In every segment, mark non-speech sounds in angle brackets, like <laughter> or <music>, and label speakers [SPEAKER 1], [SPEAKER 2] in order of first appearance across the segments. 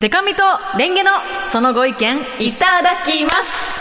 [SPEAKER 1] デカミとレンゲのそのご意見いただきます。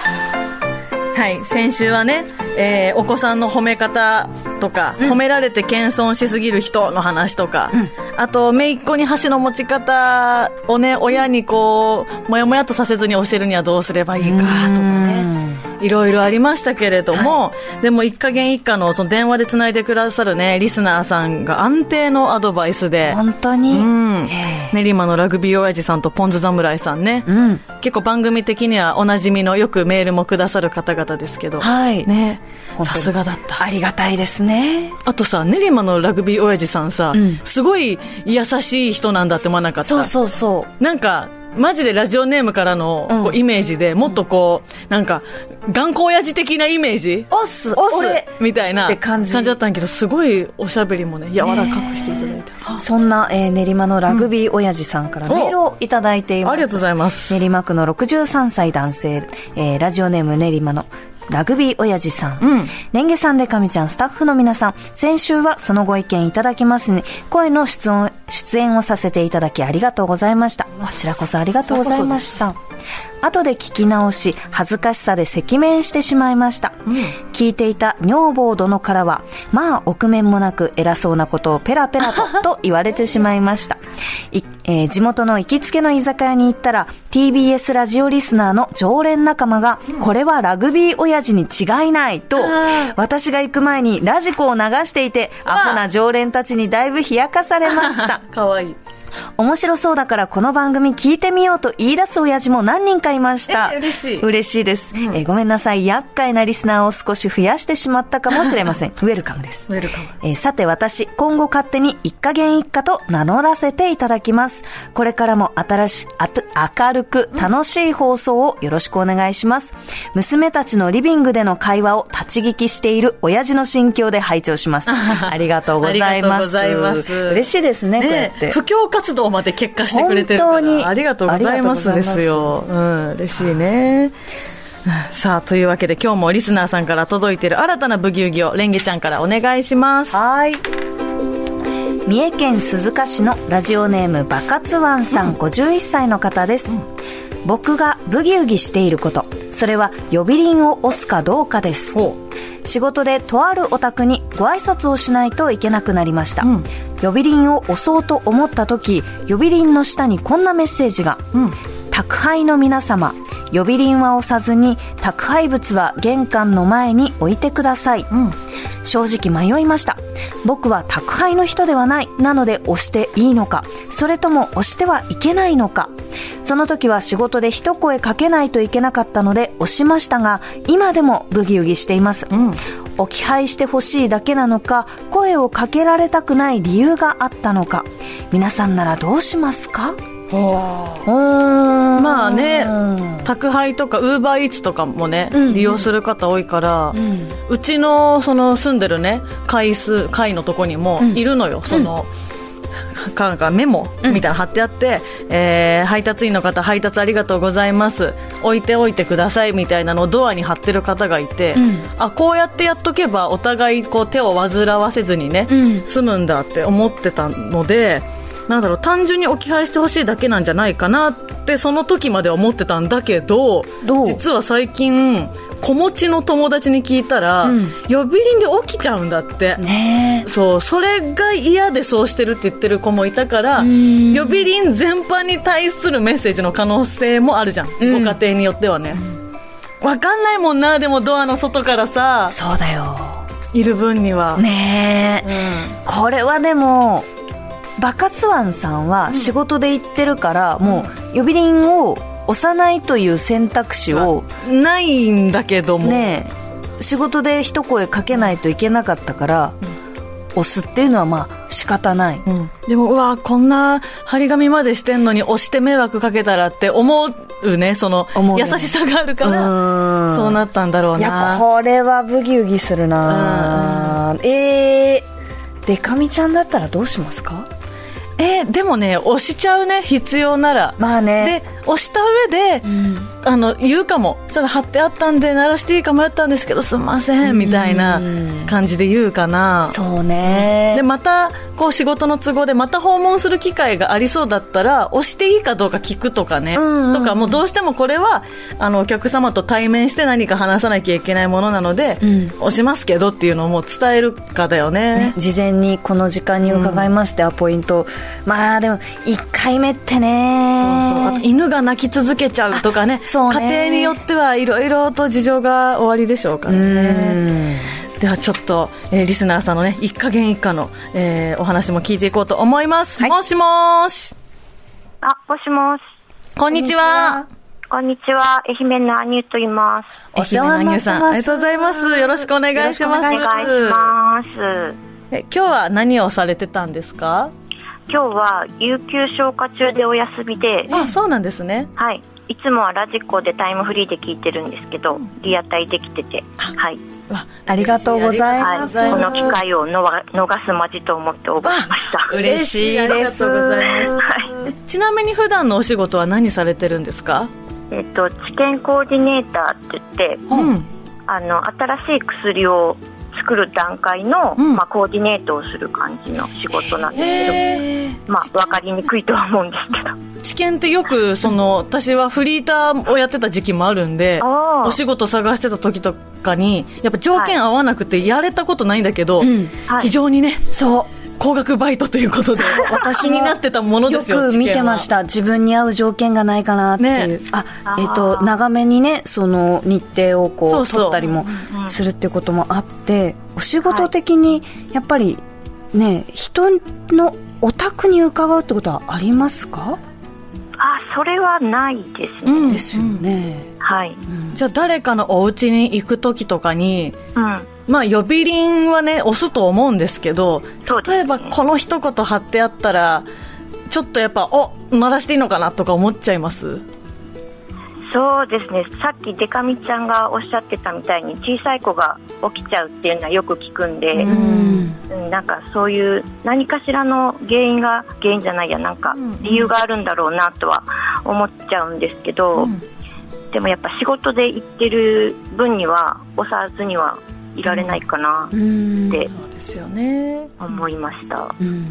[SPEAKER 1] はい先週はね、えーお子さんの褒め方とか、褒められて謙遜しすぎる人の話とか、あと姪っ子に箸の持ち方をね親にこうもやもやとさせずに教えるにはどうすればいいかとかねいろいろありましたけれども、でも一家元一家のその電話でつないでくださるねリスナーさんが安定のアドバイスで
[SPEAKER 2] 本当に、
[SPEAKER 1] うん。
[SPEAKER 2] え
[SPEAKER 1] 練馬のラグビー親父さんとポン酢侍さんね、
[SPEAKER 2] えうん。
[SPEAKER 1] 結構番組的にはおなじみのよくメールもくださる方々ですけど、
[SPEAKER 2] はい。
[SPEAKER 1] ね。さすがだった。
[SPEAKER 2] ありがたいですね。
[SPEAKER 1] あとさ練馬のラグビー親父さんさ、
[SPEAKER 2] うん。
[SPEAKER 1] すごい優しい人なんだって思わなかった？
[SPEAKER 2] そうそうそう。
[SPEAKER 1] なんかマジでラジオネームからの
[SPEAKER 2] うん。
[SPEAKER 1] こうイメージでもっとこうなんか頑固親父的なイメージ？
[SPEAKER 2] オス。
[SPEAKER 1] オス。
[SPEAKER 2] 俺。
[SPEAKER 1] みたいな
[SPEAKER 2] 感じ。
[SPEAKER 1] だったんやけどすごいおしゃべりもね柔らかくしていただいて、あ
[SPEAKER 2] そんな、えー練馬のラグビー親父さんからメールをいただいています。
[SPEAKER 1] ありがとうございます。
[SPEAKER 2] 練馬区の63歳男性、えーラジオネーム練馬のラグビー親父さん。
[SPEAKER 1] うん
[SPEAKER 2] レンゲさんでかみちゃん、スタッフの皆さん、先週はそのご意見いただきますに、声の出演出演をさせていただきありがとうございました。こちらこそありがとうございました。後で聞き直し、恥ずかしさで赤面してしまいました。聞いていた女房殿からは、まあ、臆面もなく偉そうなことをペラペラと、<laughs> と言われてしまいました。いえー地元の行きつけの居酒屋に行ったら、TBS ラジオリスナーの常連仲間が、これはラグビー親父に違いない、と私が行く前にラジコを流していて、アホな常連たちにだいぶ冷やかされました。<laughs>
[SPEAKER 1] かわいい
[SPEAKER 2] 面白そうだからこの番組聞いてみようと言い出す親父も何人かいました。
[SPEAKER 1] え嬉しい
[SPEAKER 2] 嬉しいです、えーごめんなさい。厄介なリスナーを少し増やしてしまったかもしれません。ウェルカムです。
[SPEAKER 1] ウェルカム
[SPEAKER 2] えーさて私、今後勝手に一家元一家と名乗らせていただきます。これからも新し、あた明るく楽しい放送をよろしくお願いします。娘たちのリビングでの会話を立ち聞きしている親父の心境で拝聴します。<laughs> ありがとうございます。
[SPEAKER 1] ありがとうございます
[SPEAKER 2] 嬉しいですね、こうや
[SPEAKER 1] ね
[SPEAKER 2] って。
[SPEAKER 1] 布教活動まで結果してくれてるから。
[SPEAKER 2] 本当に。
[SPEAKER 1] ありがとうございますで
[SPEAKER 2] す
[SPEAKER 1] すよ、うん、嬉しいね。さあというわけで今日もリスナーさんから届いている新たなブギウギをレンゲちゃんからお願いします。
[SPEAKER 2] はい。三重県鈴鹿市のラジオネームバカツワンさん、51歳の方です、僕がブギウギしていること。それは呼び鈴を押すかどうかです。
[SPEAKER 1] ほ
[SPEAKER 2] 仕事でとあるお宅にご挨拶をしないといけなくなりました、
[SPEAKER 1] うん。
[SPEAKER 2] 呼び鈴を押そうと思った時呼び鈴の下にこんなメッセージが、
[SPEAKER 1] うん。
[SPEAKER 2] 宅配の皆様呼び鈴は押さずに宅配物は玄関の前に置いてください、
[SPEAKER 1] うん
[SPEAKER 2] 正直迷いました。僕は宅配の人ではない。なので押していいのか。それとも押してはいけないのか。その時は仕事で一声かけないといけなかったので押しましたが今でもブギウギしています、
[SPEAKER 1] うん。
[SPEAKER 2] 置き配してほしいだけなのか声をかけられたくない理由があったのか。皆さんならどうしますか？ま
[SPEAKER 1] まあね宅配とかウーバーイーツとかもね、
[SPEAKER 2] うん
[SPEAKER 1] 利用する方多いから、う
[SPEAKER 2] うん
[SPEAKER 1] ちのその住んでるね階数階のとこにも
[SPEAKER 2] うん。
[SPEAKER 1] いるのよ、その、かかメモみたいなの貼ってあって、えー配達員の方配達ありがとうございます。置いておいてくださいみたいなのをドアに貼ってる方がいて、
[SPEAKER 2] うん。
[SPEAKER 1] あこうやってやっとけばお互いこう手を煩わせずにね、
[SPEAKER 2] うん。
[SPEAKER 1] 済むんだって思ってたのでなんだろう単純に置き配してほしいだけなんじゃないかなってその時までは思ってたんだけど実は最近子持ちの友達に聞いたら、
[SPEAKER 2] うん。
[SPEAKER 1] 呼び鈴で起きちゃうんだって。
[SPEAKER 2] ねえ。
[SPEAKER 1] そうそれが嫌でそうしてるって言ってる子もいたから
[SPEAKER 2] ん。
[SPEAKER 1] 呼び鈴全般に対するメッセージの可能性もあるじゃん、
[SPEAKER 2] うん。
[SPEAKER 1] ご家庭によってはね、わかんないもんなでもドアの外からさ
[SPEAKER 2] そうだよ。
[SPEAKER 1] いる分には、
[SPEAKER 2] ねえ、これはでもバカツワンさんは仕事で行ってるから、もう呼び鈴を押さないという選択肢を
[SPEAKER 1] うんないんだけども、
[SPEAKER 2] ねえ仕事で一声かけないといけなかったから、押すっていうのはまあ仕方ない、
[SPEAKER 1] うん。でもうわこんな張り紙までしてんのに押して迷惑かけたらって思うねその優しさがあるから
[SPEAKER 2] うん。
[SPEAKER 1] そうなったんだろう
[SPEAKER 2] いや
[SPEAKER 1] な
[SPEAKER 2] これはブギウギするなえー、でかみちゃんだったらどうしますか？
[SPEAKER 1] えーでもね押しちゃうね必要なら。
[SPEAKER 2] まあね。
[SPEAKER 1] で押した上で、
[SPEAKER 2] うん。
[SPEAKER 1] あの言うかも。ちしたら貼ってあったんで鳴らしていいか迷ったんですけどすみませんみたいな感じで言うかな。
[SPEAKER 2] そうね。
[SPEAKER 1] でまたこう仕事の都合でまた訪問する機会がありそうだったら押していいかどうか聞くとかね、
[SPEAKER 2] うんうん
[SPEAKER 1] とかもうどうしてもこれはあのお客様と対面して何か話さなきゃいけないものなので、
[SPEAKER 2] ん。
[SPEAKER 1] 押しますけどっていうのをもう伝えるかだよね。
[SPEAKER 2] ね。事前にこの時間に伺いますってはポイント、まあでも1回目ってね。
[SPEAKER 1] そうそう。あと犬が泣き続けちゃうとかね。
[SPEAKER 2] そうね。
[SPEAKER 1] 家庭によってはいろいろと事情が終わりでしょうからね。ではちょっと、えーリスナーさんのね一加減一下の、えーお話も聞いていこうと思います、もしもーし。
[SPEAKER 3] あ、もしもし。
[SPEAKER 1] こんにちは。
[SPEAKER 3] こんにちは。愛媛のアニューと言います。
[SPEAKER 2] お世話になってます。
[SPEAKER 1] 愛媛のアニューさんありがとうございます。よろしくお願いします。
[SPEAKER 3] お願いします。
[SPEAKER 1] え今日は何をされてたんですか？
[SPEAKER 3] 今日は有給消化中でお休みで、
[SPEAKER 1] あそうなんですね
[SPEAKER 3] はい。いつもはラジコでタイムフリーで聞いてるんですけど、リアタイできてて、はい。
[SPEAKER 1] わ
[SPEAKER 2] ありがとうござい
[SPEAKER 3] はい。
[SPEAKER 2] ます
[SPEAKER 3] この機会をのわ逃すまじと思って応募しました。
[SPEAKER 1] 嬉しいありがとうございます
[SPEAKER 3] はい。
[SPEAKER 1] ちなみに普段のお仕事は何されてるんですか？
[SPEAKER 3] えっと、治験コーディネーターって言って、
[SPEAKER 1] うん
[SPEAKER 3] あの、新しい薬を作る段階の、
[SPEAKER 1] うん。
[SPEAKER 3] まあ、コーディネートをする感じの仕事なんですけど、
[SPEAKER 1] へ
[SPEAKER 3] まあ、わかりにくいとは思うんですけど。
[SPEAKER 1] ー知見ってよくその私はフリーターをやってた時期もあるんでお仕事探してた時とかにやっぱ条件合わなくてやれたことないんだけど、非常にね
[SPEAKER 2] そう
[SPEAKER 1] 高額バイトということで <laughs>
[SPEAKER 2] 私
[SPEAKER 1] 気になってたもの
[SPEAKER 2] よ
[SPEAKER 1] ですよ
[SPEAKER 2] く見てました。自分に合う条件がないかなっていう、
[SPEAKER 1] ね。
[SPEAKER 2] あえっ、と長めにねその日程をこう
[SPEAKER 1] そうそう。
[SPEAKER 2] 取ったりもするってこともあってお仕事的にやっぱりね人のお宅に伺うってことはありますか、
[SPEAKER 3] あ、それはないですね。
[SPEAKER 1] うん。
[SPEAKER 2] ですよね、
[SPEAKER 3] はい。
[SPEAKER 2] うん
[SPEAKER 1] じゃあ誰かのお家に行く時とかに
[SPEAKER 3] うん。
[SPEAKER 1] まあ呼び鈴はね押すと思うんですけど例えばこの一言貼ってあったらちょっとやっぱお鳴らしていいのかなとか思っちゃいます？
[SPEAKER 3] そうですね。さっきデカミちゃんがおっしゃってたみたいに小さい子が起きちゃうっていうのはよく聞くんで、
[SPEAKER 1] う
[SPEAKER 2] うん。
[SPEAKER 3] うんなんかそういう何かしらの原因が原因じゃないやなんか
[SPEAKER 1] うん。
[SPEAKER 3] 理由があるんだろうなとは思っちゃうんですけど、
[SPEAKER 1] うん。
[SPEAKER 3] でもやっぱ仕事で行ってる分には押さずにはいられないかな
[SPEAKER 2] うん。
[SPEAKER 3] って
[SPEAKER 1] そうですよね。
[SPEAKER 3] 思いました。
[SPEAKER 2] うん。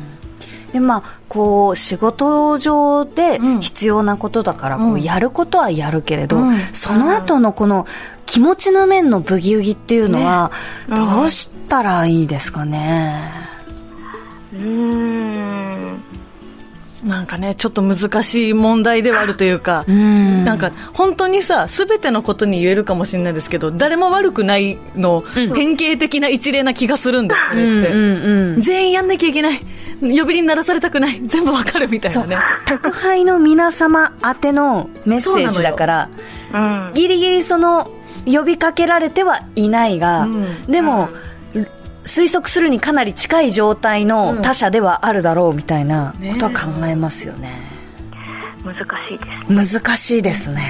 [SPEAKER 2] でまあこう仕事上で
[SPEAKER 1] うん。
[SPEAKER 2] 必要なことだからこ
[SPEAKER 1] う
[SPEAKER 2] やることはやるけれど、
[SPEAKER 1] うん。
[SPEAKER 2] その後のこの気持ちの面のブギウギっていうのは
[SPEAKER 3] ね。
[SPEAKER 2] どうしたらいいですかね、
[SPEAKER 3] うーん
[SPEAKER 1] なんかねちょっと難しい問題ではあるというか、
[SPEAKER 2] うん。
[SPEAKER 1] なんか本当にさ全てのことに言えるかもしれないですけど誰も悪くないの、典型的な一例な気がするんだよこれって、
[SPEAKER 2] うんうんうん。
[SPEAKER 1] 全員やんなきゃいけない。呼び鈴鳴らされたくない。全部わかるみたいなね。
[SPEAKER 2] 宅配の皆様宛てのメッセージだから
[SPEAKER 3] うん。
[SPEAKER 2] ギリギリその呼びかけられてはいないが、
[SPEAKER 1] うん。
[SPEAKER 2] でも、推測するにかなり近い状態の他者ではあるだろうみたいなことは考えますよね。
[SPEAKER 3] 難しいです。
[SPEAKER 2] 難しいですね。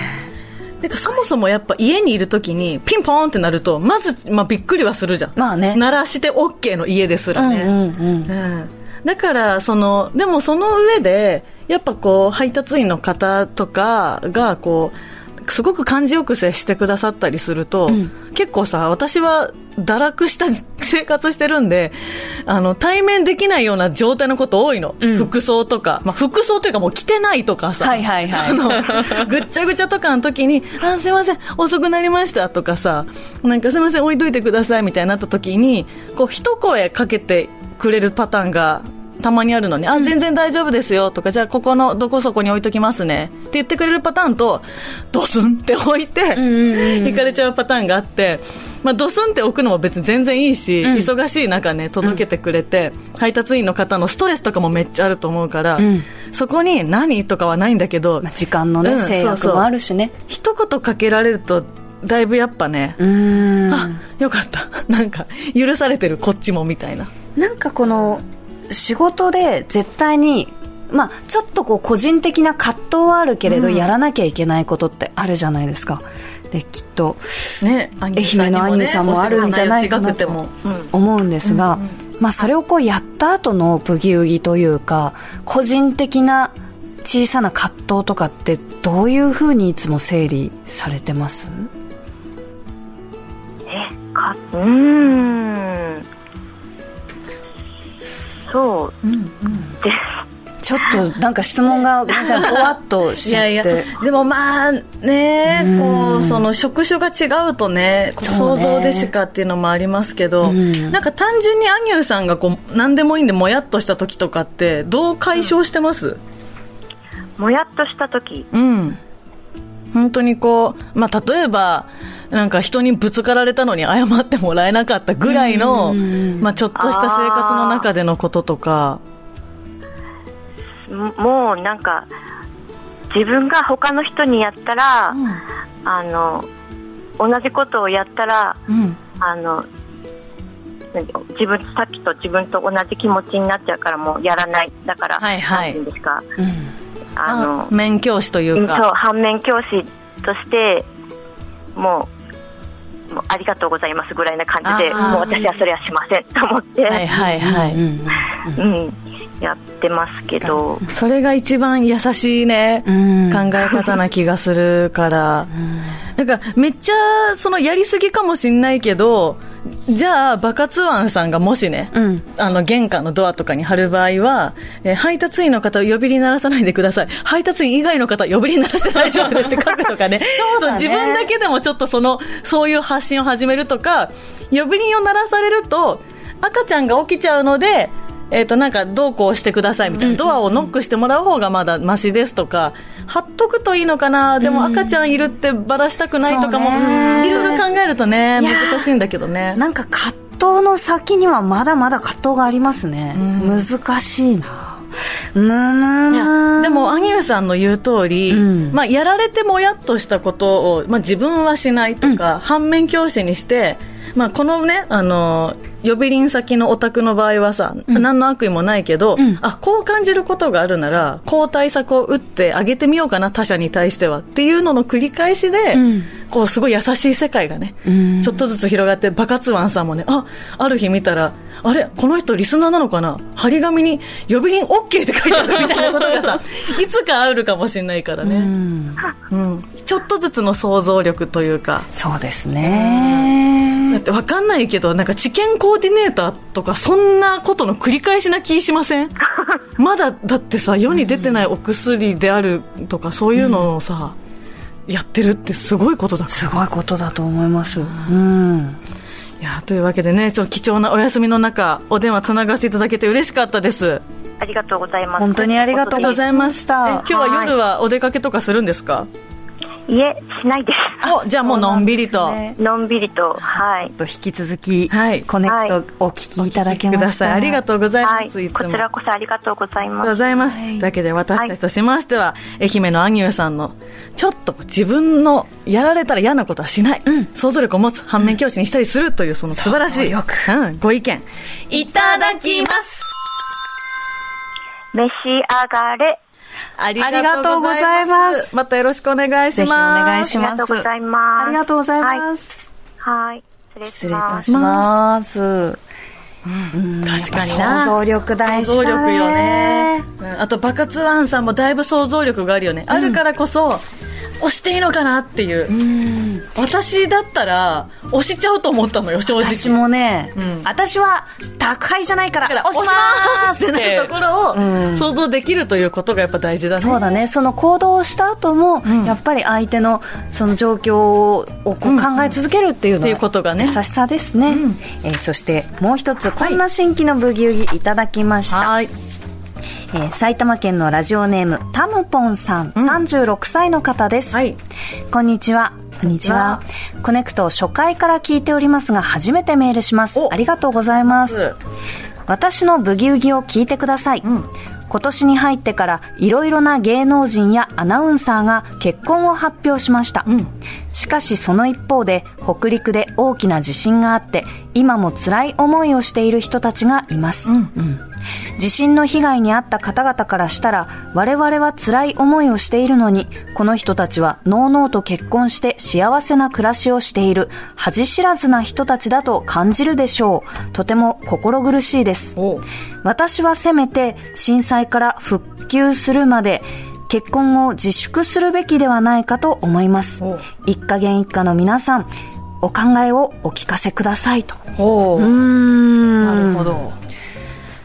[SPEAKER 1] てかそもそもやっぱ家にいるときにピンポーンってなるとまず、まあ、びっくりはするじゃん。
[SPEAKER 2] まあね。
[SPEAKER 1] 鳴らして OK の家ですらね、
[SPEAKER 2] うんうんうん。
[SPEAKER 1] うん。だからそのでもその上でやっぱこう配達員の方とかがこうすごく感じよく接してくださったりすると、
[SPEAKER 2] ん。
[SPEAKER 1] 結構さ私は堕落した生活してるんであの対面できないような状態のこと多いの、
[SPEAKER 2] うん。
[SPEAKER 1] 服装とか、まあ、服装というかもう着てないとかさ、
[SPEAKER 2] はいはいはい。<laughs>
[SPEAKER 1] そのぐっちゃぐちゃとかの時に「あすいません遅くなりました」とかさ「なんかすいません置いといてください」みたいになった時にこう一声かけてくれるパターンがたまにあるのに、あ、全然大丈夫ですよとか、じゃあここのどこそこに置いときますね。って言ってくれるパターンと、ドスンって置いて、
[SPEAKER 2] んうんうん
[SPEAKER 1] 行かれちゃうパターンがあって、まあ、ドスンって置くのも別に全然いいし、
[SPEAKER 2] うん。
[SPEAKER 1] 忙しい中ね、届けてくれて、配達員の方のストレスとかもめっちゃあると思うから、
[SPEAKER 2] うん。
[SPEAKER 1] そこに何とかはないんだけど、
[SPEAKER 2] まあ時間のね、
[SPEAKER 1] うん
[SPEAKER 2] 制約
[SPEAKER 1] そうそう。
[SPEAKER 2] もあるしね。
[SPEAKER 1] 一言かけられると、だいぶやっぱね、あ、よかった。<laughs> なんか、許されてるこっちもみたいな。
[SPEAKER 2] なんかこの仕事で絶対にまあちょっとこう個人的な葛藤はあるけれど、
[SPEAKER 1] うん。
[SPEAKER 2] やらなきゃいけないことってあるじゃないですか。できっと
[SPEAKER 1] ね、愛
[SPEAKER 2] 媛の兄さんもあるんじゃないかなと思うんですが、まあそれをこうやった後のブギウギというか個人的な小さな葛藤とかってどういうふうにいつも整理されてます？
[SPEAKER 4] うーん。そう
[SPEAKER 1] うん。
[SPEAKER 4] です。
[SPEAKER 2] ちょっとなんか質問がごめんなさい。ぼわっとし
[SPEAKER 1] い
[SPEAKER 2] ちゃって。
[SPEAKER 1] やいやでもまあね
[SPEAKER 2] うん。
[SPEAKER 1] こうその職種が違うとねこう想像でしかっていうのもありますけど、
[SPEAKER 2] うん。
[SPEAKER 1] なんか単純にアニューさんがこう何でもいいんでもやっとした時とかってどう解消してます？
[SPEAKER 4] もやっとした時。
[SPEAKER 1] うん、本当にこう、まあ、例えばなんか人にぶつかられたのに謝ってもらえなかったぐらいの、
[SPEAKER 2] うん
[SPEAKER 1] まあ、ちょっとした生活の中でのこととか。
[SPEAKER 4] ももうなんか、自分が他の人にやったら、あの、同じことをやったら、
[SPEAKER 1] うん。
[SPEAKER 4] あの、何自分、さっきと自分と同じ気持ちになっちゃうからもうやらない。だから、
[SPEAKER 1] はいはい。
[SPEAKER 4] なんていうんですか、
[SPEAKER 2] うん。
[SPEAKER 4] あの、
[SPEAKER 1] あ面教師とい
[SPEAKER 4] そう
[SPEAKER 1] うか
[SPEAKER 4] 反面教師としてもうもうありがとうございますぐらいな感じでもう私はそれはしませんと思って、
[SPEAKER 1] はいはいはい、
[SPEAKER 2] うん
[SPEAKER 4] うん、やってますけど。
[SPEAKER 1] それが一番優しいね、
[SPEAKER 2] うん。
[SPEAKER 1] 考え方な気がするから、なんかめっちゃそのやりすぎかもしんないけどじゃあバカツワンさんがもしね、
[SPEAKER 2] うん。
[SPEAKER 1] あの玄関のドアとかに貼る場合は、えー配達員の方呼び鈴鳴らさないでください。配達員以外の方呼び鈴鳴らして大丈夫ですって書くとかね。<laughs>
[SPEAKER 2] そうだね。
[SPEAKER 1] 自分だけでもちょっとそのそういう発信を始めるとか呼び鈴を鳴らされると赤ちゃんが起きちゃうのでえー、となんかどうこうしてくださいみたいな、ドアをノックしてもらう方がまだマシですとか貼っとくといいのかな？でも赤ちゃんいるってばらしたくないとかも、いろいろ考えるとね難しいんだけどね。
[SPEAKER 2] なんか葛藤の先にはまだまだ葛藤がありますね、
[SPEAKER 1] うん。
[SPEAKER 2] 難しいな。むむ
[SPEAKER 1] でも、アニューさんの言う通り、
[SPEAKER 2] うん。
[SPEAKER 1] まあ、やられてもやっとしたことを、まあ、自分はしないとか、反面教師にして、まあ、このね、あの、呼び鈴先のお宅の場合はさ、何の悪意もないけど、
[SPEAKER 2] うん
[SPEAKER 1] あ、こう感じることがあるなら、こう対策を打ってあげてみようかな、他者に対しては。っていうのの繰り返しで、
[SPEAKER 2] うん
[SPEAKER 1] こう、すごい優しい世界がね、
[SPEAKER 2] うん
[SPEAKER 1] ちょっとずつ広がって、バカツワンさんもね、あ、ある日見たら、あれこの人リスナーなのかな張り紙に呼び鈴 OK って書いてあるみたいなことがさ、<laughs> いつかあるかもしれないから
[SPEAKER 2] う
[SPEAKER 1] ね。
[SPEAKER 2] ん
[SPEAKER 1] うん。ちょっとずつの想像力というか。
[SPEAKER 2] そうですね
[SPEAKER 1] だってわかんないけど、なんか知見コーディネーターとか、そんなことの繰り返しな気しません？<laughs> まだ、だってさ、世に出てないお薬であるとか、そういうのをさ、やってるってすごいことだ
[SPEAKER 2] すごいことだと思います。うん。
[SPEAKER 1] いやというわけでね、ちょっと貴重なお休みの中、お電話つながせていただけて嬉しかったです。
[SPEAKER 4] ありがとうございます。
[SPEAKER 2] 本当にありがとうございました。
[SPEAKER 1] え今日は夜はお出かけとかするんですか？
[SPEAKER 4] いえしないで
[SPEAKER 1] おじゃあもうのんびりと。
[SPEAKER 2] ね
[SPEAKER 4] すのんびりとはい。
[SPEAKER 2] と引き続き、
[SPEAKER 1] はい。
[SPEAKER 2] コネクトお聞きいただけました。
[SPEAKER 1] ください。ありがとうござい
[SPEAKER 4] はい
[SPEAKER 1] ます。い。つも。
[SPEAKER 4] こちらこそありがとうございます。
[SPEAKER 1] ざいます。
[SPEAKER 2] はい。
[SPEAKER 1] というわけで私たちとしましては、愛媛のアニューさんの、ちょっと自分のやられたら嫌なことはしない、
[SPEAKER 2] うん。
[SPEAKER 1] 想像力を持つ反面教師にしたりするというその素晴らしい、
[SPEAKER 2] 想像
[SPEAKER 1] うん、ご意見、いただきます。
[SPEAKER 4] 召し上がれ
[SPEAKER 1] あり
[SPEAKER 2] がとうございます。
[SPEAKER 1] またよろしくお願いします。
[SPEAKER 2] ぜひお願い
[SPEAKER 4] あ
[SPEAKER 2] します。
[SPEAKER 4] りがとうございます。
[SPEAKER 2] ありがとうございます、
[SPEAKER 4] はい、はい、失
[SPEAKER 2] 失礼い
[SPEAKER 4] 礼します。
[SPEAKER 2] たしますうん。
[SPEAKER 1] 確かに
[SPEAKER 2] 想
[SPEAKER 1] な。
[SPEAKER 2] 像力大事
[SPEAKER 1] 想像
[SPEAKER 2] だね
[SPEAKER 1] 力よね。うん。あと、バカツワンさんもだいぶ想像力があるよね。あるからこそ、押していいのかなっていう。
[SPEAKER 2] うん。
[SPEAKER 1] 私だったら、押しちゃうと思ったのよ、正直。
[SPEAKER 2] 私もね、
[SPEAKER 1] うん。
[SPEAKER 2] 私は宅配じゃないから押します！
[SPEAKER 1] ってなるところ
[SPEAKER 2] うん。
[SPEAKER 1] を想像できるということがやっぱ大事だね。
[SPEAKER 2] そうだね。その行動をした後も、
[SPEAKER 1] ん。
[SPEAKER 2] やっぱり相手のその状況を考え続けるっていうのは、
[SPEAKER 1] っていうことがね。
[SPEAKER 2] 優しさですね、
[SPEAKER 1] うん。
[SPEAKER 2] えーそしてもう一つこんな新規のブギウギいただきました、
[SPEAKER 1] はい。
[SPEAKER 2] えー埼玉県のラジオネームタムポンさん、
[SPEAKER 1] うん
[SPEAKER 2] 36歳の方です、
[SPEAKER 1] はい。
[SPEAKER 2] こんにちは。こんにちは。コネクト初回から聞いておりますが、初めてメールします。
[SPEAKER 1] お
[SPEAKER 2] ありがとうございます。私のブギウギを聞いてください。
[SPEAKER 1] うん
[SPEAKER 2] 今年に入ってからいろいろな芸能人やアナウンサーが結婚を発表しました。
[SPEAKER 1] うん
[SPEAKER 2] しかしその一方で北陸で大きな地震があって今も辛い思いをしている人たちがいます。
[SPEAKER 1] うん。
[SPEAKER 2] うん。地震の被害に遭った方々からしたら我々は辛い思いをしているのにこの人たちはのうのうと結婚して幸せな暮らしをしている恥知らずな人たちだと感じるでしょう。とても心苦しいです。
[SPEAKER 1] お。
[SPEAKER 2] 私はせめて震災から復旧するまで結婚を自粛するべきではないかと思います
[SPEAKER 1] お
[SPEAKER 2] 一家元一家の皆さんお考えをお聞かせくださいと。
[SPEAKER 1] ほう
[SPEAKER 2] うん
[SPEAKER 1] なるほど。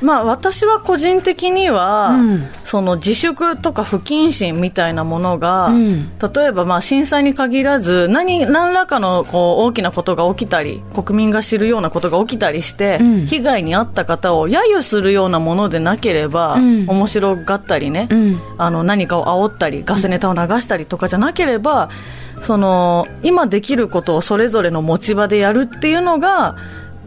[SPEAKER 1] まあ私は個人的には、
[SPEAKER 2] うん。
[SPEAKER 1] その自粛とか不謹慎みたいなものが、
[SPEAKER 2] うん。
[SPEAKER 1] 例えばまあ震災に限らず何何らかのこう大きなことが起きたり国民が知るようなことが起きたりして、
[SPEAKER 2] うん。
[SPEAKER 1] 被害に遭った方を揶揄するようなものでなければ、
[SPEAKER 2] うん。
[SPEAKER 1] 面白がったりね、
[SPEAKER 2] うん。
[SPEAKER 1] あの何かを煽ったりガスネタを流したりとかじゃなければ、その今できることをそれぞれの持ち場でやるっていうのが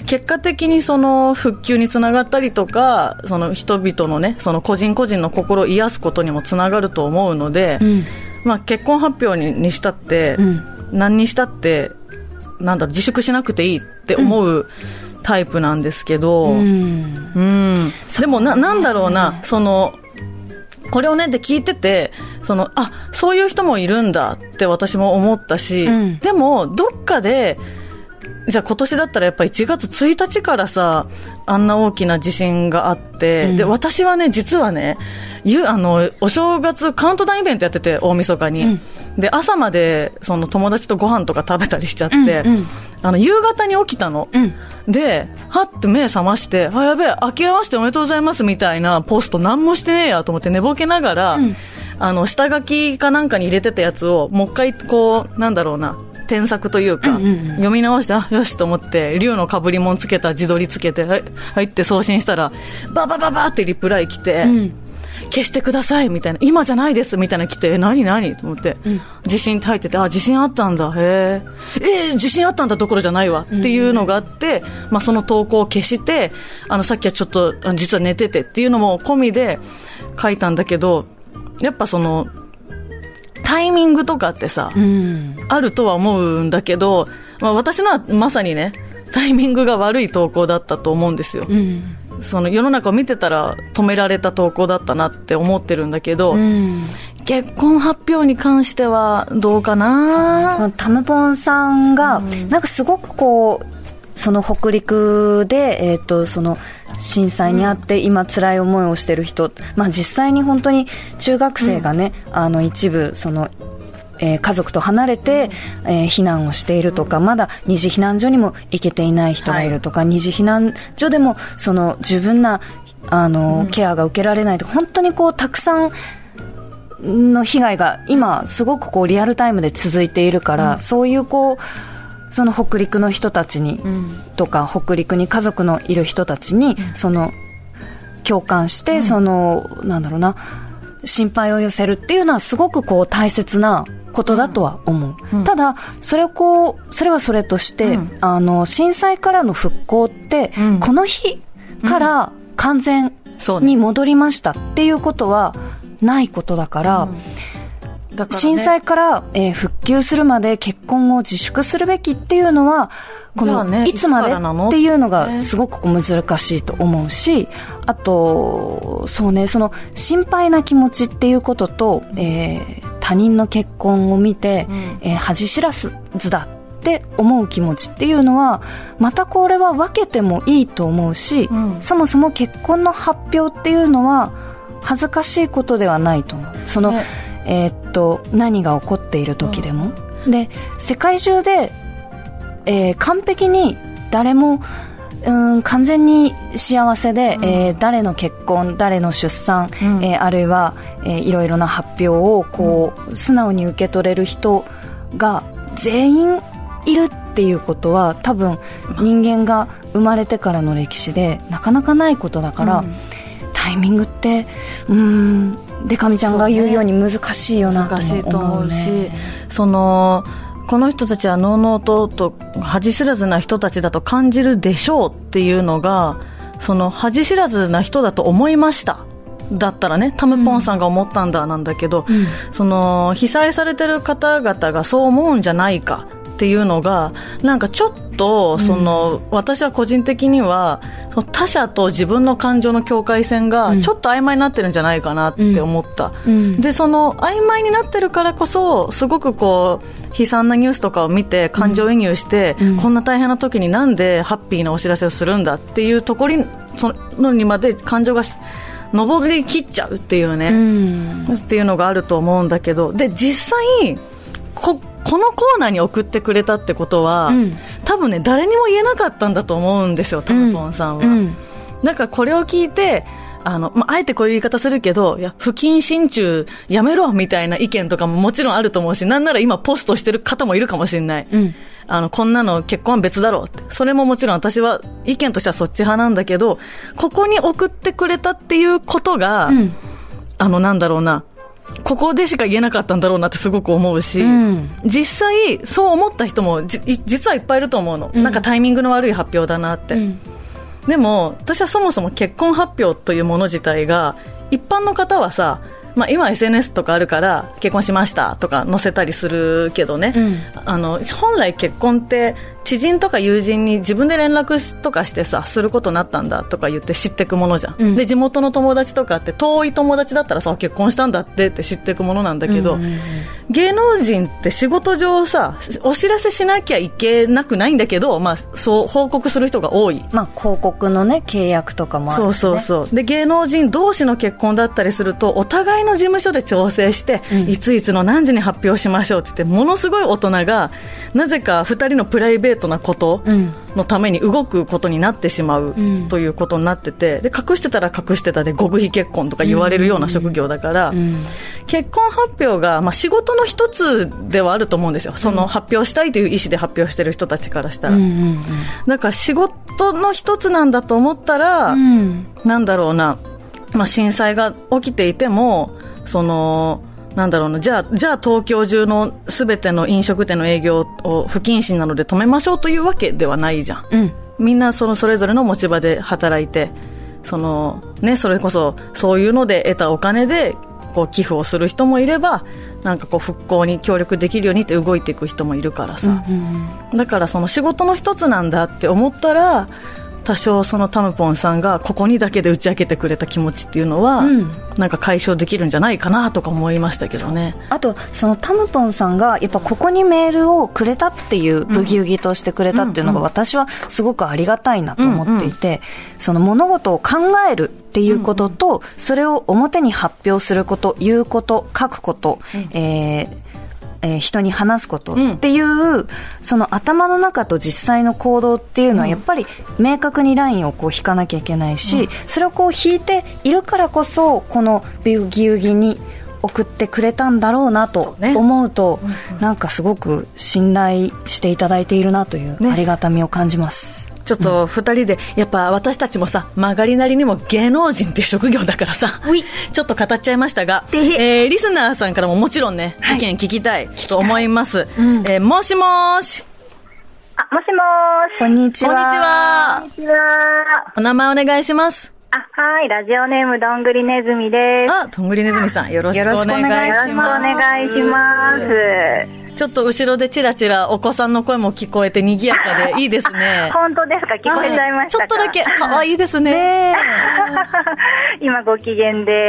[SPEAKER 1] 結果的にその復旧につながったりとかその人々のねその個人個人の心を癒すことにもつながると思うので、
[SPEAKER 2] うん。
[SPEAKER 1] まあ、結婚発表ににしたって、
[SPEAKER 2] うん。
[SPEAKER 1] 何にしたってなんだろう自粛しなくていいって思うタイプなんですけど。
[SPEAKER 2] うん。
[SPEAKER 1] うん、でもな、なんだろうな、その、これをね、で聞いてて、その、あ、そういう人もいるんだって私も思ったし、
[SPEAKER 2] うん。
[SPEAKER 1] でも、どっかで、じゃあ今年だったらやっぱ1月1日からさ、あんな大きな地震があって、
[SPEAKER 2] うん。
[SPEAKER 1] で、私はね、実はね、ゆあの、お正月カウントダウンイベントやってて、大晦日に。
[SPEAKER 2] うん。
[SPEAKER 1] で、朝まで、その友達とご飯とか食べたりしちゃって、
[SPEAKER 2] うんうん。
[SPEAKER 1] あの、夕方に起きたの。
[SPEAKER 2] うん。
[SPEAKER 1] で、はって目覚まして、あ、やべえ、明けましておめでとうございますみたいなポスト何もしてねえやと思って寝ぼけながら、
[SPEAKER 2] ん。
[SPEAKER 1] あの、下書きかなんかに入れてたやつを、もう一回こう、なんだろうな、添削というか、
[SPEAKER 2] うんうんうん。
[SPEAKER 1] 読み直して、あ、よしと思って、竜の被り物つけた自撮りつけて、はい、はいって送信したら、ババババってリプライ来て、
[SPEAKER 2] うん。
[SPEAKER 1] 消してくださいみたいな、今じゃないですみたいなの来て、え、何何と思って、
[SPEAKER 2] うん。
[SPEAKER 1] 地震って入ってて、あ、地震あったんだ、へえ、えー地震あったんだどころじゃないわっていうのがあって、まあその投稿を消して、あの、さっきはちょっと、あ実は寝ててっていうのも込みで書いたんだけど、やっぱその、タイミングとかってさ、
[SPEAKER 2] うん。
[SPEAKER 1] あるとは思うんだけど、まあ私のはまさにね、タイミングが悪い投稿だったと思うんですよ。
[SPEAKER 2] うん。
[SPEAKER 1] その世の中を見てたら止められた投稿だったなって思ってるんだけど、
[SPEAKER 2] うん。
[SPEAKER 1] 結婚発表に関してはどうかな？
[SPEAKER 2] タムポンさんが、なんかすごくこう、その北陸で、えっ、と、その、震災にあって今辛い思いをしてる人、まあ実際に本当に中学生がね、あの一部、その、えー家族と離れて、えー避難をしているとか、まだ二次避難所にも行けていない人がいるとか、二次避難所でも、その十分な、あの、ケアが受けられないとか、本当にこう、たくさん、の被害が今すごくこうリアルタイムで続いているから、そういうこうその北陸の人たちに、とか北陸に家族のいる人たちに、その共感して、そのなんだろうな心配を寄せるっていうのはすごくこう大切なことだとは思う、ただそれをこうそれはそれとして、
[SPEAKER 1] うん。
[SPEAKER 2] あの震災からの復興って、
[SPEAKER 1] うん。
[SPEAKER 2] この日から完全に戻りましたっていうことはないことだから
[SPEAKER 1] ね。
[SPEAKER 2] 震災から、えー復旧するまで結婚を自粛するべきっていうのは、この、
[SPEAKER 1] ね
[SPEAKER 2] いつまでっていうの
[SPEAKER 1] ね。
[SPEAKER 2] がすごくこう難しいと思うし、あと、そうね、その心配な気持ちっていうことと、えー他人の結婚を見て、
[SPEAKER 1] うん。
[SPEAKER 2] えー恥知らずだって思う気持ちっていうのは、またこれは分けてもいいと思うし、
[SPEAKER 1] うん。
[SPEAKER 2] そもそも結婚の発表っていうのは、恥ずかしいことではないと思う。その、
[SPEAKER 1] ね
[SPEAKER 2] えーっと、何が起こっている時でも。で、世界中で、えー完璧に誰も、うん、完全に幸せで、えー誰の結婚、誰の出産、
[SPEAKER 1] うん。
[SPEAKER 2] えーあるいは、えーいろいろな発表を、こう、素直に受け取れる人が全員いるっていうことは、多分、人間が生まれてからの歴史で、なかなかないことだから、
[SPEAKER 1] うん。
[SPEAKER 2] タイミングって、うん、でかみちゃんが言うように難しいよなと
[SPEAKER 1] 難しいと
[SPEAKER 2] も思う
[SPEAKER 1] し、
[SPEAKER 2] ね。
[SPEAKER 1] そのこの人たちはのうのうとと恥知らずな人たちだと感じるでしょうっていうのがその恥知らずな人だと思いました。だったらねタムポンさんが思ったんだなんだけど、その被災されてる方々がそう思うんじゃないかっていうのがなんかちょっとその、私は個人的にはその他者と自分の感情の境界線がちょっと曖昧になってるんじゃないかなって思った、
[SPEAKER 2] うん。
[SPEAKER 1] でその曖昧になってるからこそすごくこう悲惨なニュースとかを見て感情移入して、
[SPEAKER 2] うん。
[SPEAKER 1] こんな大変な時になんでハッピーなお知らせをするんだっていうところにそのにまで感情が上りきっちゃうっていうね、
[SPEAKER 2] うん。
[SPEAKER 1] っていうのがあると思うんだけど。で実際ここのコーナーに送ってくれたってことは、
[SPEAKER 2] うん。
[SPEAKER 1] 多分ね誰にも言えなかったんだと思うんですよタムポンさんは、
[SPEAKER 2] うん。
[SPEAKER 1] なんかこれを聞いてあの、まあ、あえてこういう言い方するけど、いや、不謹慎中やめろみたいな意見とかももちろんあると思うし、なんなら今ポストしてる方もいるかもしれない。
[SPEAKER 2] うん。
[SPEAKER 1] あの、こんなの結婚は別だろうって。それももちろん私は、意見としてはそっち派なんだけど、ここに送ってくれたっていうことが、
[SPEAKER 2] うん。
[SPEAKER 1] あの、なんだろうな、ここでしか言えなかったんだろうなってすごく思うし、
[SPEAKER 2] うん。
[SPEAKER 1] 実際、そう思った人も実はいっぱいいると思うの、
[SPEAKER 2] うん。
[SPEAKER 1] なんかタイミングの悪い発表だなって。
[SPEAKER 2] うん。
[SPEAKER 1] でも、私はそもそも結婚発表というもの自体が、一般の方はさ、まあ、今 SNS とかあるから結婚しましたとか載せたりするけどね、
[SPEAKER 2] うん。
[SPEAKER 1] あの本来結婚って知人とか友人に自分で連絡とかしてさすることになったんだとか言って知っていくものじゃん、
[SPEAKER 2] うん。
[SPEAKER 1] で地元の友達とかって遠い友達だったらさ結婚したんだってって知っていくものなんだけど、
[SPEAKER 2] うんうんうん
[SPEAKER 1] 芸能人って仕事上さお知らせしなきゃいけなくないんだけど、まあ、そう報告する人が多い。
[SPEAKER 2] まあ広告のね契約とかもあるしね。
[SPEAKER 1] そうそうそう。で芸能人同士の結婚だったりするとお互いの事務所で調整して、
[SPEAKER 2] うん。
[SPEAKER 1] いついつの何時に発表しましょうって言ってものすごい大人がなぜか2人のプライベートなこと
[SPEAKER 2] うん。
[SPEAKER 1] のために動くことになってしまう
[SPEAKER 2] うん。
[SPEAKER 1] ということになっててで隠してたら隠してたで極秘結婚とか言われるような職業だから、
[SPEAKER 2] うん。
[SPEAKER 1] 結婚発表が、まあ、仕事の一つではあると思うんですよ。その発表したいという意思で発表してる人たちからしたら、
[SPEAKER 2] うんうん。
[SPEAKER 1] だから仕事の一つなんだと思ったら、
[SPEAKER 2] うん。
[SPEAKER 1] なんだろうな、まあ、震災が起きていても、その、なんだろうな、じゃあ、じゃあ東京中のすべての飲食店の営業を不謹慎なので止めましょうというわけではないじゃん。
[SPEAKER 2] うん
[SPEAKER 1] みんなそのそれぞれの持ち場で働いて、その、ね、それこそそういうので得たお金で、こう寄付をする人もいれば、なんかこう復興に協力できるようにって動いていく人もいるからさ。だからその仕事の一つなんだって思ったら多少そのタムポンさんがここにだけで打ち明けてくれた気持ちっていうのは、
[SPEAKER 2] うん。
[SPEAKER 1] なんか解消できるんじゃないかなとか思いましたけどね。
[SPEAKER 2] あとそのタムポンさんがやっぱここにメールをくれたっていうブギウギとしてくれたっていうのが私はすごくありがたいなと思っていて、その物事を考えるっていうことと、それを表に発表すること言うこと書くこと、えーえー人に話すことっていう、その頭の中と実際の行動っていうのはやっぱり明確にラインをこう引かなきゃいけないし、それをこう引いているからこそこのビギウギに送ってくれたんだろうなと
[SPEAKER 1] ね。
[SPEAKER 2] 思うと、なんかすごく信頼していただいているなという
[SPEAKER 1] ね。
[SPEAKER 2] ありがたみを感じます。
[SPEAKER 1] ちょっと二人で、やっぱ私たちもさ、曲がりなりにも芸能人っていう職業だからさ、ちょっと語っちゃいましたが、えーリスナーさんからももちろんね、意見聞きたいと思います。えーもしもーし、
[SPEAKER 4] あ、もしもーし。
[SPEAKER 2] こんにち
[SPEAKER 1] こんにち
[SPEAKER 2] は。
[SPEAKER 1] は
[SPEAKER 4] こん。にちは。
[SPEAKER 1] お名前お願いします。
[SPEAKER 4] あ、はい、ラジオネームどんぐりねずみです。
[SPEAKER 1] あ、とんぐりねずみさん、よろしくお願
[SPEAKER 2] 願いし
[SPEAKER 1] いし
[SPEAKER 4] よろしくお
[SPEAKER 1] ます。
[SPEAKER 4] 願いします。
[SPEAKER 1] ちょっと後ろでチラチラお子さんの声も聞こえて賑やかでいいですね。<laughs>
[SPEAKER 4] 本当ですか？聞こえちゃいましたか、
[SPEAKER 1] ちょっとだけ可愛いですね。<laughs>
[SPEAKER 4] 今ご機嫌で、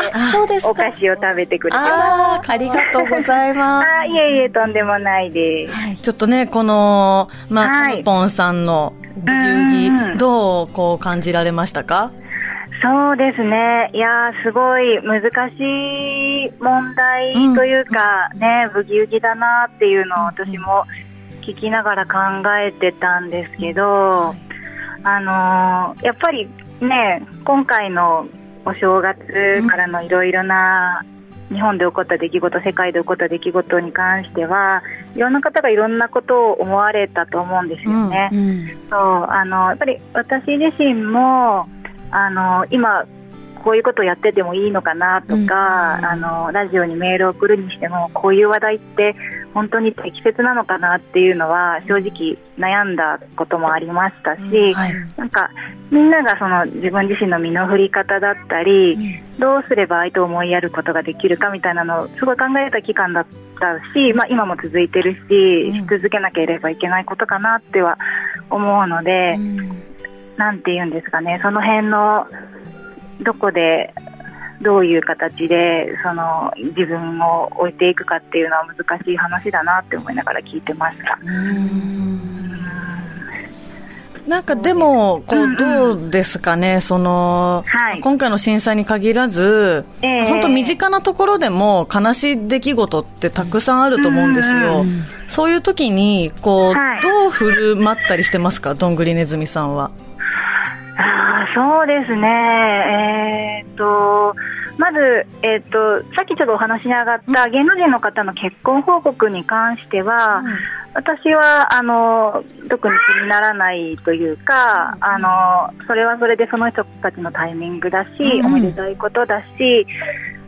[SPEAKER 4] お菓子を食べてくれてます。
[SPEAKER 2] ありがとうございます。
[SPEAKER 4] あ、いえいえ、とんでもないです。
[SPEAKER 1] ちょっとね、この、まあ、ポンさんのブギウ
[SPEAKER 4] うん
[SPEAKER 1] ギ、どうこう感じられましたか？
[SPEAKER 4] そうですね。いやー、すごい難しい問題というか、ね、ブギウギだなっていうのを私も聞きながら考えてたんですけど、あのーやっぱりね、今回のお正月からのいろいろな日本で起こった出来事、世界で起こった出来事に関しては、いろんな方がいろんなことを思われたと思うんですよね。
[SPEAKER 2] うん
[SPEAKER 4] そうあのやっぱり私自身もあの今こういうことをやっててもいいのかなとか、
[SPEAKER 2] うん。
[SPEAKER 4] あのラジオにメールを送るにしてもこういう話題って本当に適切なのかなっていうのは正直悩んだこともありましたし、
[SPEAKER 2] はい。
[SPEAKER 4] なんかみんながその自分自身の身の振り方だったり、どうすれば相手を思いやることができるかみたいなのをすごい考えた期間だったし、まあ、今も続いてるし、し続けなければいけないことかなっては思うので、なんて言うんですかね、その辺のどこでどういう形でその自分を置いていくかっていうのは難しい話だなって思いながら聞いてました。
[SPEAKER 1] なんかでも、こう、どうですかね、その、
[SPEAKER 4] はい。
[SPEAKER 1] 今回の震災に限らず、
[SPEAKER 4] ええ。
[SPEAKER 1] 本当身近なところでも悲しい出来事ってたくさんあると思うんですよ。そういう時に、こう、
[SPEAKER 4] はい。
[SPEAKER 1] どう振る舞ったりしてますか、どんぐりねずみさんは。
[SPEAKER 4] そうですね、えーっと、まず、えーっと、さっきちょっとお話に上がった芸能人の方の結婚報告に関しては、私はあの特に気にならないというか、あのそれはそれでその人たちのタイミングだし、
[SPEAKER 1] うん。
[SPEAKER 4] おめでたいことだし、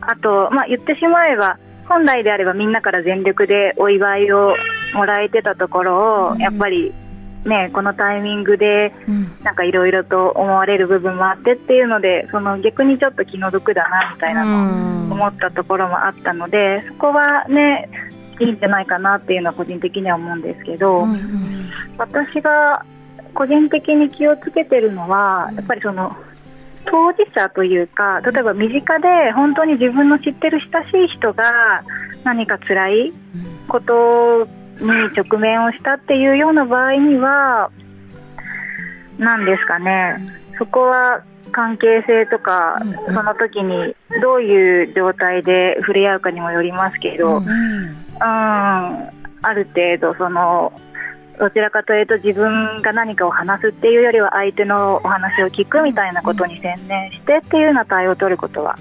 [SPEAKER 4] あと、まあ、言ってしまえば、本来であればみんなから全力でお祝いをもらえてたところを、やっぱり、ね、このタイミングでなんかいろいろと思われる部分もあってっていうのでその逆にちょっと気の毒だなみたいなのを思ったところもあったのでそこはねいいんじゃないかなっていうのは個人的には思うんですけど、私が個人的に気をつけてるのはやっぱりその当事者というか例えば身近で本当に自分の知ってる親しい人が何か辛いことに直面をしたっていうような場合にはなんですかね。そこは関係性とか、その時にどういう状態で触れ合うかにもよりますけど、うん、ある程度そのどちらかというと自分が何かを話すっていうよりは相手のお話を聞くみたいなことに専念してっていうような対応を取ることは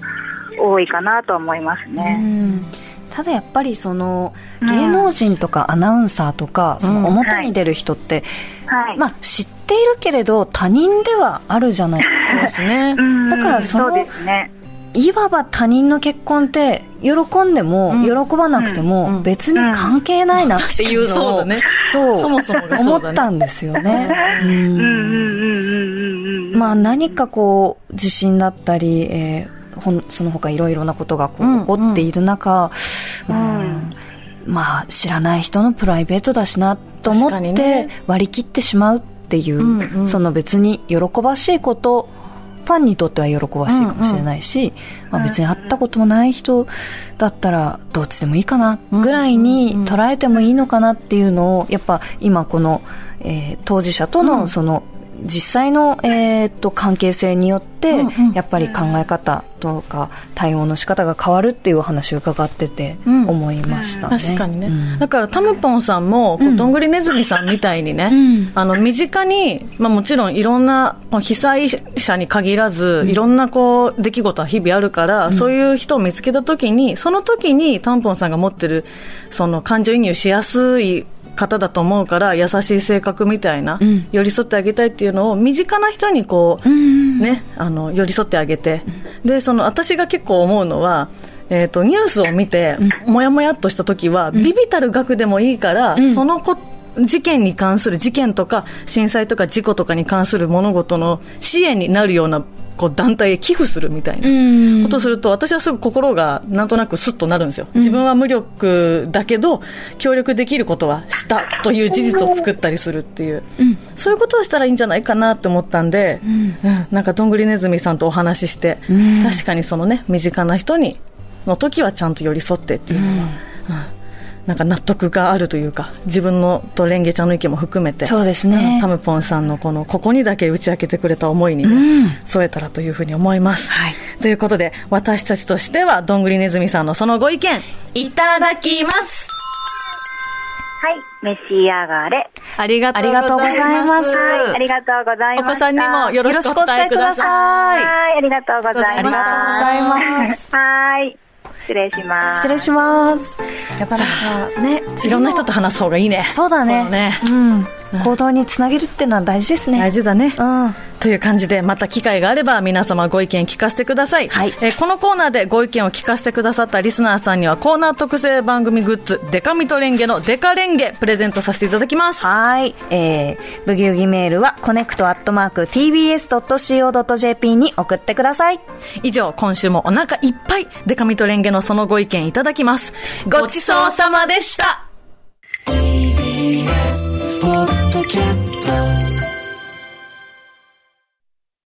[SPEAKER 4] 多いかなと思いますね。
[SPEAKER 2] うんただやっぱりその芸能人とかアナウンサーとか、その表に出る人って、
[SPEAKER 4] はい、
[SPEAKER 2] まあ知っているけれど他人ではあるじゃない。ですか。
[SPEAKER 1] そうですね。<laughs>
[SPEAKER 4] うん。
[SPEAKER 2] だからそのいわば他人の結婚って喜んでも
[SPEAKER 1] うん。
[SPEAKER 2] 喜ばなくても別に関係ないなっていうのを
[SPEAKER 1] そう
[SPEAKER 2] 思。ったんですよね。うん。
[SPEAKER 4] うん。うん。うん。うん。うん。うん。
[SPEAKER 2] まあ何かこう地震だったり、えーほんその他いろいろなことがこ
[SPEAKER 1] うん。
[SPEAKER 2] う起こっている中、
[SPEAKER 4] うん。
[SPEAKER 2] うんまあ知らない人のプライベートだしなと思って
[SPEAKER 1] ね。
[SPEAKER 2] 割り切ってしまうっていう、
[SPEAKER 1] うんうん。
[SPEAKER 2] その別に喜ばしいことファンにとっては喜ばしいかもしれないし、まあ、別に会ったこともない人だったらどっちでもいいかなぐらいに捉えてもいいのかなっていうのをやっぱ今この、えー当事者と
[SPEAKER 1] うん。
[SPEAKER 2] のその実際の、えーっと関係性によって
[SPEAKER 1] うんうん。
[SPEAKER 2] やっぱり考え方とか対応の仕方が変わるっていうお話を伺ってて
[SPEAKER 1] うん。
[SPEAKER 2] 思いましたね。
[SPEAKER 1] 確かにね、
[SPEAKER 2] うん。
[SPEAKER 1] だからタムポンさんも、どんぐりねずみさんみたいにね、
[SPEAKER 2] うん。
[SPEAKER 1] あの身近に、まあ、もちろんいろんな被災者に限らず、いろんなこう出来事は日々あるから、そういう人を見つけたときに、その時にタムポンさんが持ってるその感情移入しやすい方だと思うから優しい性格みたいな、
[SPEAKER 2] ん。
[SPEAKER 1] 寄り添ってあげたいっていうのを身近な人にこう、
[SPEAKER 2] ん
[SPEAKER 1] ね、あの寄り添ってあげて、でその私が結構思うのは、えー、とニュースを見て、もやもやっとした時は、ビビたる額でもいいから、そのこ事件に関する事件とか震災とか事故とかに関する物事の支援になるようなこう団体へ寄付するみたいなことをすると、私はすぐ心がなんとなくスッとなるんですよ、自分は無力だけど、協力できることはしたという事実を作ったりするっていう、そういうことをしたらいいんじゃないかなって思ったんで、うん。なんかどんぐりねずみさんとお話しして、確かにそのね、身近な人にの時はちゃんと寄り添ってっていうのは。うんなんか納得があるというか自分のとレンゲちゃんの意見も含めて
[SPEAKER 2] そうですね。
[SPEAKER 1] んタムポンさんのこのここにだけ打ち明けてくれた思いにね、
[SPEAKER 2] うん。
[SPEAKER 1] 添えたらというふうに思います、
[SPEAKER 2] はい。
[SPEAKER 1] ということで私たちとしてはどんぐりねずみさんのそのご意見いただきます。
[SPEAKER 4] はい召し上がれ
[SPEAKER 1] ありがとうございます。
[SPEAKER 2] ありがとうございます。
[SPEAKER 4] はいありがとうございました。
[SPEAKER 1] お子さんにもよろしくお伝えください。
[SPEAKER 4] はいありがとうございます。
[SPEAKER 1] ありがとうござい
[SPEAKER 2] ます。
[SPEAKER 4] はい失礼します
[SPEAKER 2] 失礼します。やっぱなんかね、
[SPEAKER 1] いろんな人と話す方がいいね
[SPEAKER 2] そうだね。
[SPEAKER 1] ね
[SPEAKER 2] うん。行動につなげるっていうのは大事ですね。
[SPEAKER 1] 大事だね
[SPEAKER 2] うん。
[SPEAKER 1] という感じで、また機会があれば皆様ご意見聞かせてください。
[SPEAKER 2] はい
[SPEAKER 1] えーこのコーナーでご意見を聞かせてくださったリスナーさんにはコーナー特製番組グッズ、デカミトレンゲのデカレンゲプレゼントさせていただきます。
[SPEAKER 2] はい。えー、ブギウギメールはコネクトアットマーク tbs.co.jp に送ってください。
[SPEAKER 1] 以上、今週もお腹いっぱいデカミトレンゲのそのご意見いただきます。ごちそうさまでした
[SPEAKER 5] ポッドキャスト。